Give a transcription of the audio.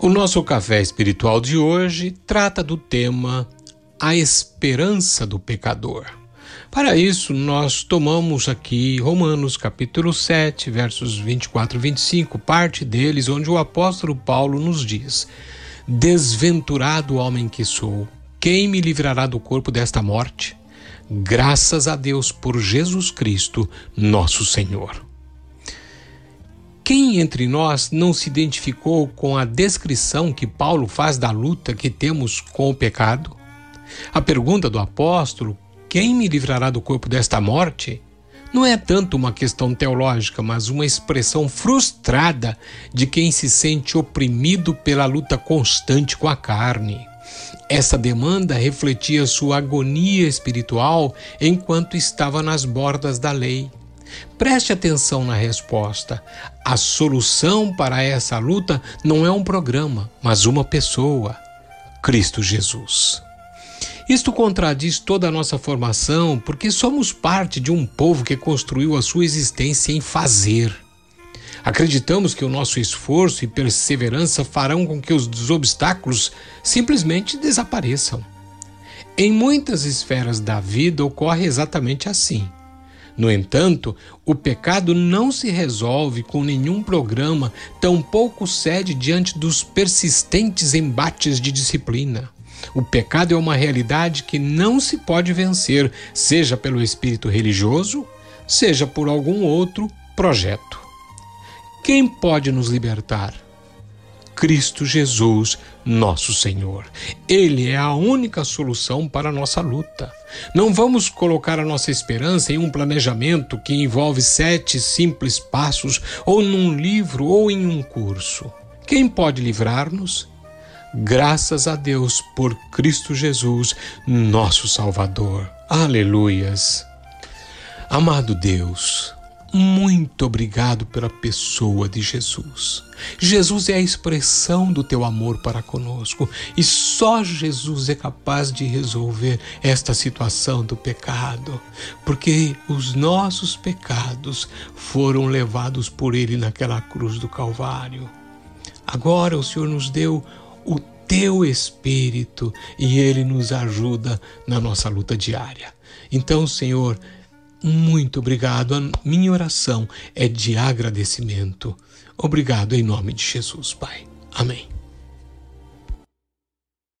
O nosso café espiritual de hoje trata do tema A Esperança do Pecador. Para isso, nós tomamos aqui Romanos capítulo 7, versos 24 e 25, parte deles, onde o apóstolo Paulo nos diz: Desventurado homem que sou, quem me livrará do corpo desta morte? Graças a Deus por Jesus Cristo, nosso Senhor. Quem entre nós não se identificou com a descrição que Paulo faz da luta que temos com o pecado? A pergunta do apóstolo, quem me livrará do corpo desta morte? Não é tanto uma questão teológica, mas uma expressão frustrada de quem se sente oprimido pela luta constante com a carne. Essa demanda refletia sua agonia espiritual enquanto estava nas bordas da lei. Preste atenção na resposta. A solução para essa luta não é um programa, mas uma pessoa: Cristo Jesus. Isto contradiz toda a nossa formação, porque somos parte de um povo que construiu a sua existência em fazer. Acreditamos que o nosso esforço e perseverança farão com que os obstáculos simplesmente desapareçam. Em muitas esferas da vida ocorre exatamente assim. No entanto, o pecado não se resolve com nenhum programa, tampouco cede diante dos persistentes embates de disciplina. O pecado é uma realidade que não se pode vencer, seja pelo espírito religioso, seja por algum outro projeto. Quem pode nos libertar? Cristo Jesus, nosso Senhor. Ele é a única solução para a nossa luta. Não vamos colocar a nossa esperança em um planejamento que envolve sete simples passos, ou num livro, ou em um curso. Quem pode livrar-nos? Graças a Deus por Cristo Jesus, nosso Salvador. Aleluias. Amado Deus, muito obrigado pela pessoa de Jesus. Jesus é a expressão do teu amor para conosco e só Jesus é capaz de resolver esta situação do pecado, porque os nossos pecados foram levados por ele naquela cruz do Calvário. Agora o Senhor nos deu o teu espírito e ele nos ajuda na nossa luta diária. Então, Senhor, muito obrigado. A minha oração é de agradecimento. Obrigado em nome de Jesus, Pai. Amém.